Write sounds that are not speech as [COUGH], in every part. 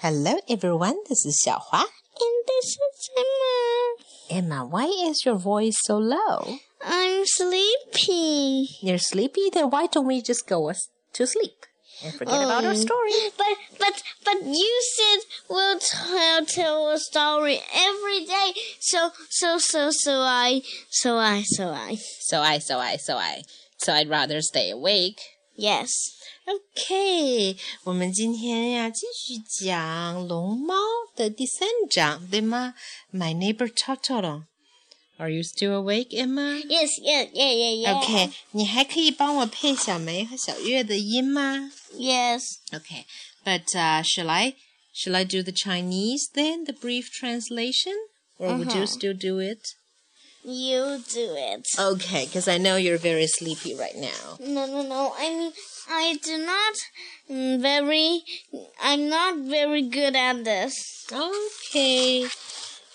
Hello, everyone. This is Xiaohua. And this is Emma. Emma, why is your voice so low? I'm sleepy. You're sleepy? Then why don't we just go to sleep and forget about our Um, story? But but but you said we'll tell tell a story every day. So so so so I so I so I So I, so I, so I, so I'd rather stay awake. yes. OK，我们今天呀继续讲龙猫的第三章，对吗？My neighbor Totoro。Are you still awake, Emma? Yes, yeah, yeah, yeah, yeah. OK，你还可以帮我配小梅和小月的音吗 Yes. ？OK, but uh, shall I shall I do the Chinese then, the brief translation, or would you Uh-huh. still do it? You do it. Okay, because I know you're very sleepy right now. No, no, no. I mean, I do not mm, very. I'm not very good at this. OK.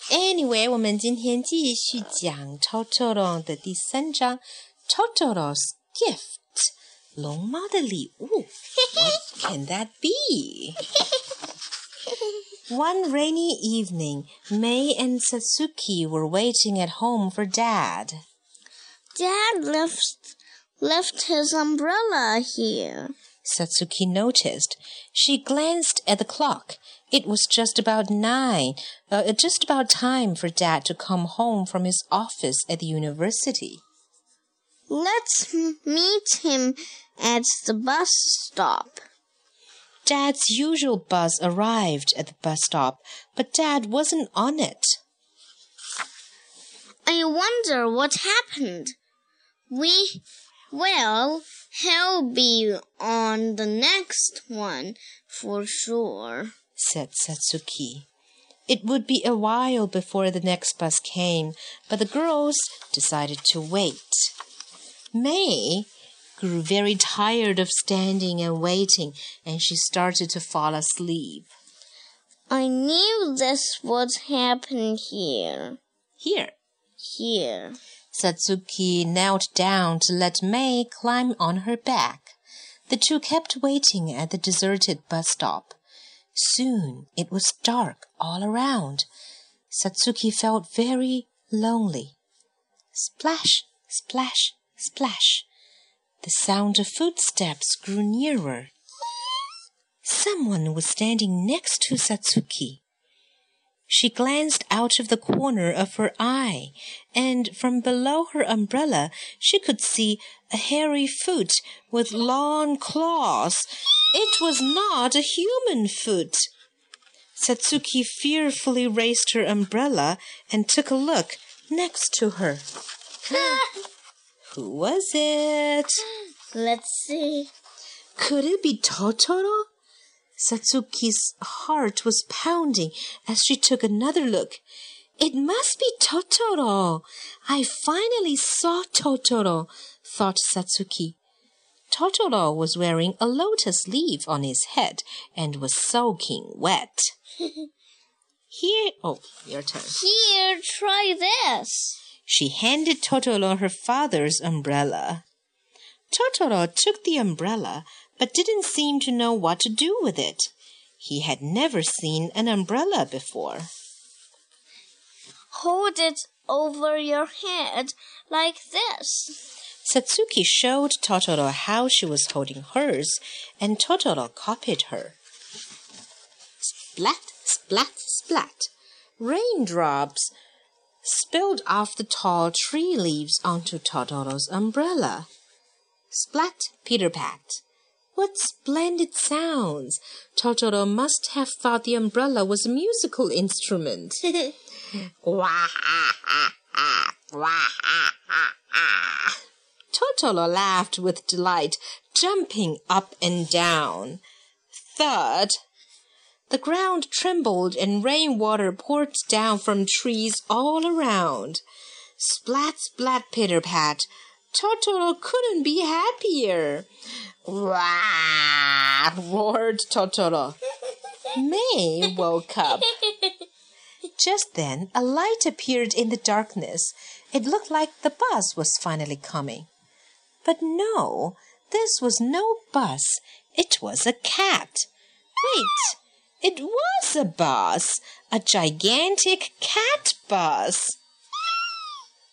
Anyway，我们今天继续讲 Totoro 的第三章，Totoro's gift，龙猫的礼物。What can [LAUGHS] that be? One rainy evening, May and Satsuki were waiting at home for Dad. Dad left left his umbrella here. Satsuki noticed. She glanced at the clock. It was just about nine, uh, just about time for Dad to come home from his office at the university. Let's m- meet him at the bus stop. Dad's usual bus arrived at the bus stop, but Dad wasn't on it. I wonder what happened. We, well, he'll be on the next one for sure. said Satsuki. It would be a while before the next bus came, but the girls decided to wait. May grew very tired of standing and waiting, and she started to fall asleep. I knew this would happen here. Here, Here. Satsuki knelt down to let May climb on her back. The two kept waiting at the deserted bus stop. Soon it was dark all around. Satsuki felt very lonely. Splash, splash, splash. The sound of footsteps grew nearer. Someone was standing next to Satsuki. She glanced out of the corner of her eye, and from below her umbrella she could see a hairy foot with long claws. It was not a human foot. Satsuki fearfully raised her umbrella and took a look next to her. Who was it? [LAUGHS] Let's see. Could it be Totoro? Satsuki's heart was pounding as she took another look. It must be Totoro. I finally saw Totoro, thought Satsuki. Totoro was wearing a lotus leaf on his head and was soaking wet. [LAUGHS] Here, oh, your turn. Here, try this. She handed Totoro her father's umbrella. Totoro took the umbrella, but didn't seem to know what to do with it. He had never seen an umbrella before. Hold it over your head like this. Satsuki showed Totoro how she was holding hers, and Totoro copied her. Splat, splat, splat. Raindrops spilled off the tall tree leaves onto Totoro's umbrella. Splat, Peter pat. What splendid sounds! Totoro must have thought the umbrella was a musical instrument. [LAUGHS] Totoro laughed with delight, jumping up and down. Thud! The ground trembled and rainwater poured down from trees all around. Splat, splat, pitter pat. Totoro couldn't be happier. Wah! roared Totoro. May woke up. Just then, a light appeared in the darkness. It looked like the bus was finally coming. But no, this was no bus. It was a cat. Wait, It was a bus, a gigantic cat bus.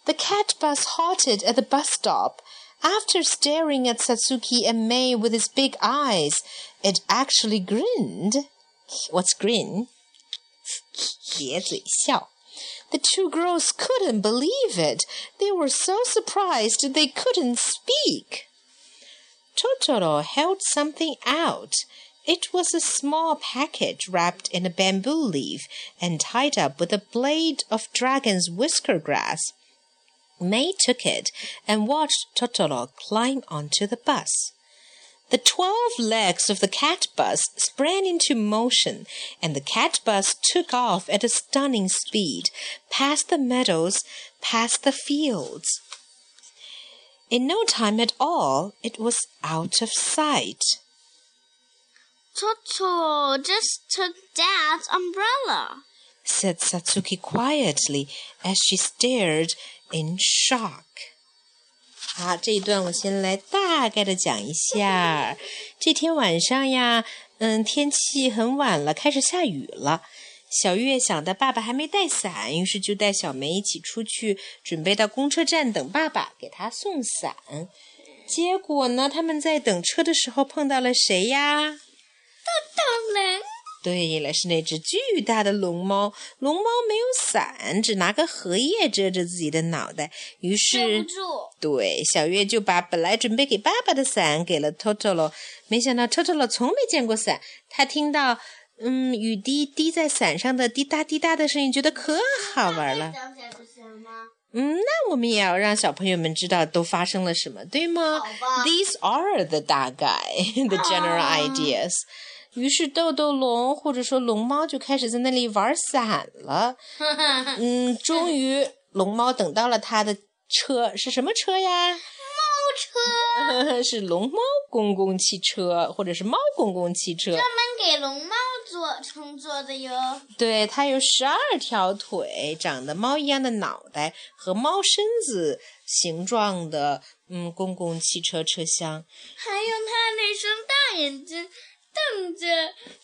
The cat bus halted at the bus stop. After staring at Satsuki and May with its big eyes, it actually grinned. What's grin? 咧嘴笑. The two girls couldn't believe it. They were so surprised they couldn't speak. Totoro held something out. It was a small package wrapped in a bamboo leaf and tied up with a blade of dragon's whisker grass. May took it and watched Totoro climb onto the bus. The twelve legs of the cat bus sprang into motion, and the cat bus took off at a stunning speed, past the meadows, past the fields. In no time at all, it was out of sight. Totoro just took Dad's umbrella, said Satsuki quietly as she stared in shock. 好，这一段我先来大概的讲一下。这天晚上呀，嗯，天气很晚了，开始下雨了。小月想的爸爸还没带伞，于是就带小梅一起出去，准备到公车站等爸爸给他送伞。结果呢，他们在等车的时候碰到了谁呀？豆豆人，对了，是那只巨大的龙猫。龙猫没有伞，只拿个荷叶遮着自己的脑袋。于是，对小月就把本来准备给爸爸的伞给了 Totoro。没想到 Totoro 从没见过伞，他听到嗯雨滴滴在伞上的滴答滴答的声音，觉得可好玩了。嗯，那我们也要让小朋友们知道都发生了什么，对吗？These are the 大概 [LAUGHS] the general [LAUGHS] ideas。于是豆豆龙或者说龙猫就开始在那里玩伞了。[LAUGHS] 嗯，终于龙猫等到了他的车，是什么车呀？猫车。[LAUGHS] 是龙猫公共汽车，或者是猫公共汽车。专门给龙猫坐乘坐的哟。对，它有十二条腿，长得猫一样的脑袋和猫身子形状的，嗯，公共汽车车厢。还有它那双大眼睛。瞪着，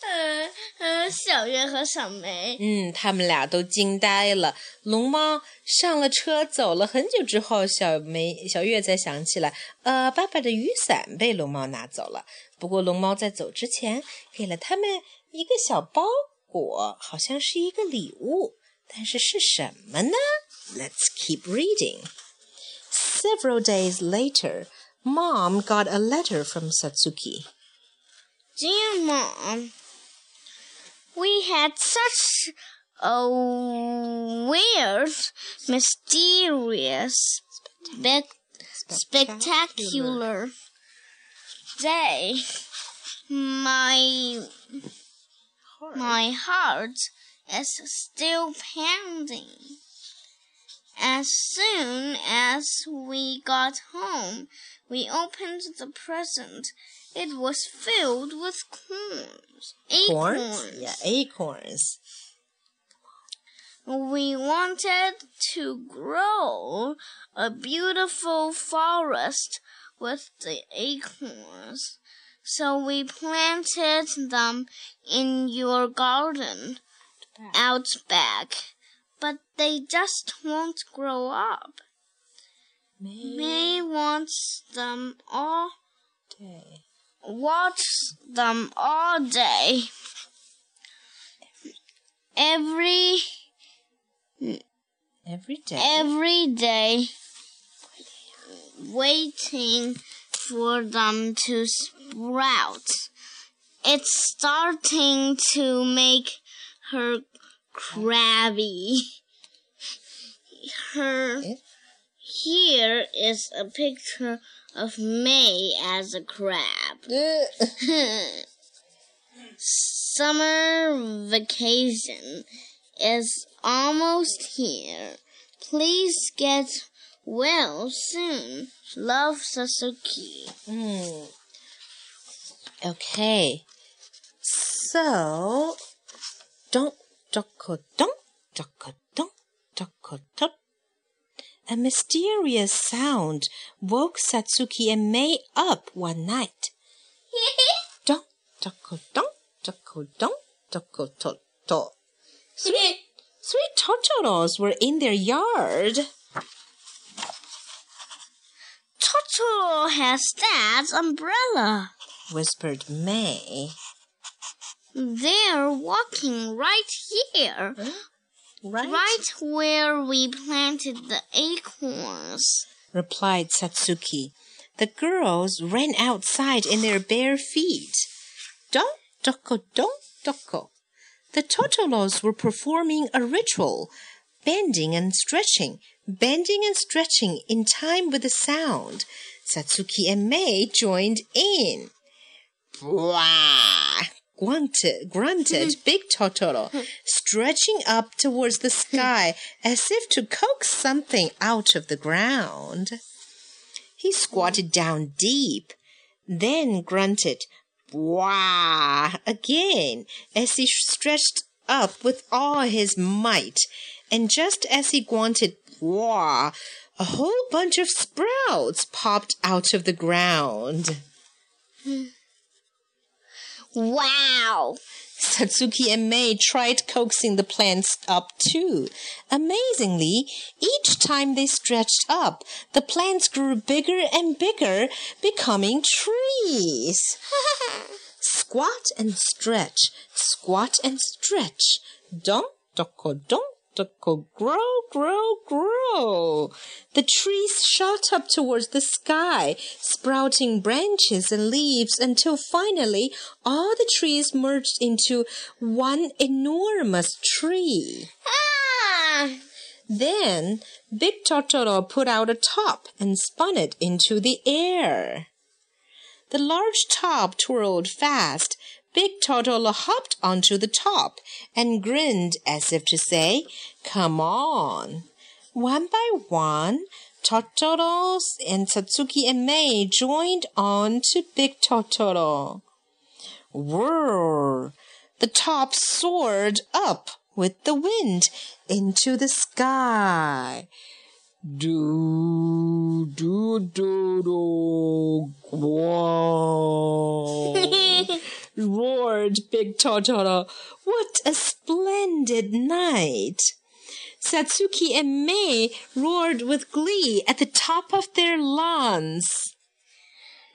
呃呃，小月和小梅，嗯，他们俩都惊呆了。龙猫上了车，走了很久之后，小梅、小月才想起来，呃，爸爸的雨伞被龙猫拿走了。不过龙猫在走之前给了他们一个小包裹，好像是一个礼物，但是是什么呢？Let's keep reading. Several days later, Mom got a letter from Satsuki. Dear Mom, we had such a weird, mysterious, spe spectacular day. My my heart is still pounding. As soon as we got home, we opened the present it was filled with corns. Acorns? Acorns. Yeah, acorns. We wanted to grow a beautiful forest with the acorns. So we planted them in your garden out back, but they just won't grow up. May, May wants them all day watch them all day. Every every day. Every day waiting for them to sprout. It's starting to make her crabby. Her eh? here is a picture of May as a crab. [LAUGHS] Summer vacation is almost here. Please get well soon. Love Satsuki. Mm. Okay. So, don't, doko, don't, doko, don't, doko, don't. A mysterious sound woke Satsuki and May up one night. [LAUGHS] dong, dong, dong, dong, dong, toko to to. Three, three Totoros were in their yard. Totoro has Dad's umbrella. Whispered May. They're walking right here, Right? right where we planted the acorns. replied Satsuki. The girls ran outside in their bare feet. Don doko don doko. The Totoros were performing a ritual, bending and stretching, bending and stretching in time with the sound. Satsuki and Mei joined in. Bwah! Grunted, grunted mm-hmm. Big Totoro, [LAUGHS] stretching up towards the sky as if to coax something out of the ground. He squatted mm. down deep, then grunted, Wah! again as he stretched up with all his might. And just as he grunted, Wah! a whole bunch of sprouts popped out of the ground. Mm. Wow! Satsuki and Mei tried coaxing the plants up too. Amazingly, each time they stretched up, the plants grew bigger and bigger, becoming trees. [LAUGHS] squat and stretch, squat and stretch. Don, doko, don, doko, grow, grow, grow. The trees shot up towards the sky, sprouting branches and leaves until finally all the trees merged into one enormous tree. Ah! Then Big Totoro put out a top and spun it into the air. The large top twirled fast. Big Totoro hopped onto the top and grinned as if to say, Come on. One by one, Totoros and Satsuki and Mei joined on to Big Totoro. Whirr! The top soared up with the wind into the sky. Do, do, do, do, whoa. Roared Big Totoro. What a splendid night! Satsuki and Mei roared with glee at the top of their lungs.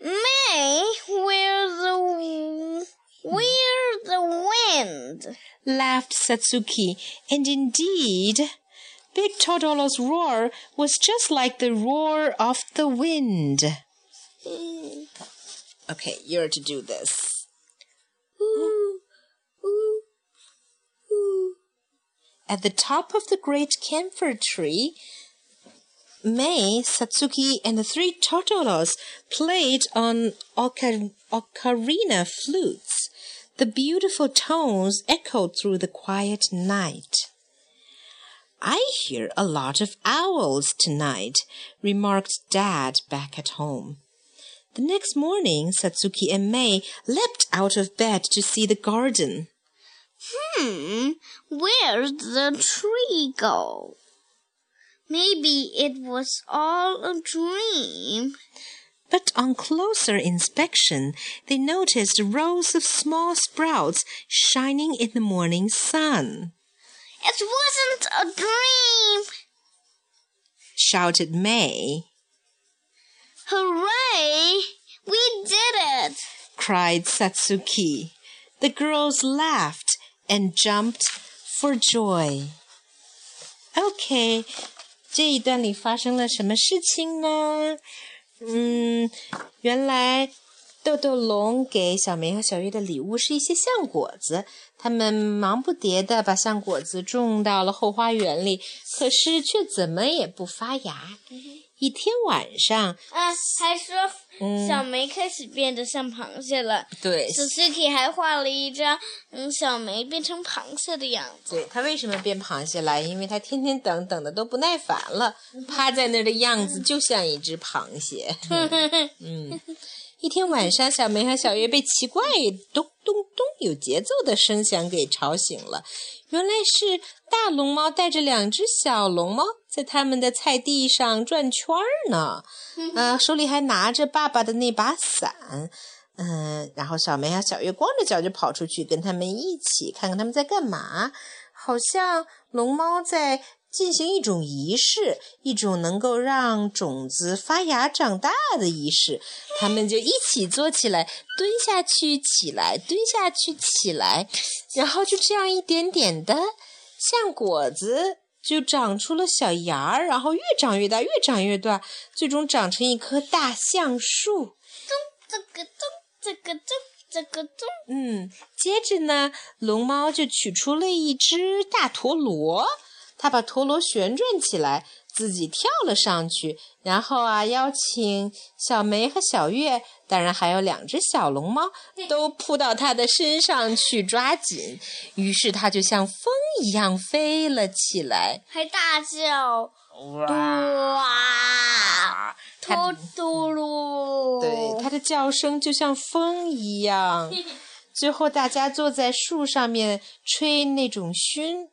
May, where the where the wind? laughed Satsuki, and indeed, Big Totoro's roar was just like the roar of the wind. Mm. Okay, you're to do this. At the top of the great camphor tree, Mei, Satsuki, and the three Totoros played on ocar- ocarina flutes. The beautiful tones echoed through the quiet night. I hear a lot of owls tonight, remarked Dad back at home. The next morning, Satsuki and Mei leapt out of bed to see the garden. Hmm, where'd the tree go? Maybe it was all a dream. But on closer inspection, they noticed rows of small sprouts shining in the morning sun. It wasn't a dream. Shouted May, Hooray! We did it! cried Satsuki. The girls laughed and jumped for joy. OK，这一段里发生了什么事情呢？嗯，原来豆豆龙给小梅和小月的礼物是一些橡果子，他们忙不迭地把橡果子种到了后花园里，可是却怎么也不发芽。一天晚上，啊，还说嗯小梅开始变得像螃蟹了。对 Suzuki 还画了一张嗯小梅变成螃蟹的样子。对，它为什么变螃蟹了？因为它天天等等的都不耐烦了，趴在那儿的样子就像一只螃蟹。[LAUGHS] 嗯，一天晚上，小梅和小月被奇怪咚咚咚有节奏的声响给吵醒了。原来是大龙猫带着两只小龙猫在他们的菜地上转圈儿呢。呃，手里还拿着爸爸的那把伞。嗯，然后小梅和小月光着脚就跑出去，跟他们一起看看他们在干嘛。好像龙猫在进行一种仪式，一种能够让种子发芽长大的仪式。他们就一起坐起来，蹲下去，起来，蹲下去，起来，然后就这样一点点的，像果子就长出了小芽儿，然后越长越大，越长越大，最终长成一棵大橡树。咚这个咚，这个咚。这个咚，嗯，接着呢，龙猫就取出了一只大陀螺，它把陀螺旋转起来，自己跳了上去，然后啊，邀请小梅和小月，当然还有两只小龙猫，都扑到它的身上去抓紧，于是它就像风一样飞了起来，还大叫哇！嘟嘟噜，对，它的叫声就像风一样。[LAUGHS] 最后，大家坐在树上面吹那种熏，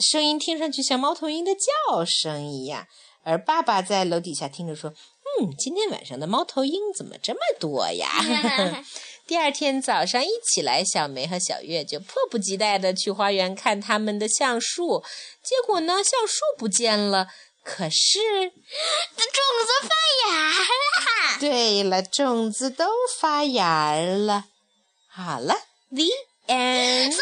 声音听上去像猫头鹰的叫声一样。而爸爸在楼底下听着说：“嗯，今天晚上的猫头鹰怎么这么多呀？” [LAUGHS] 第二天早上一起来，小梅和小月就迫不及待的去花园看他们的橡树。结果呢，橡树不见了。可是，种子发芽了。[LAUGHS] 对了，种子都发芽了。好了，The end。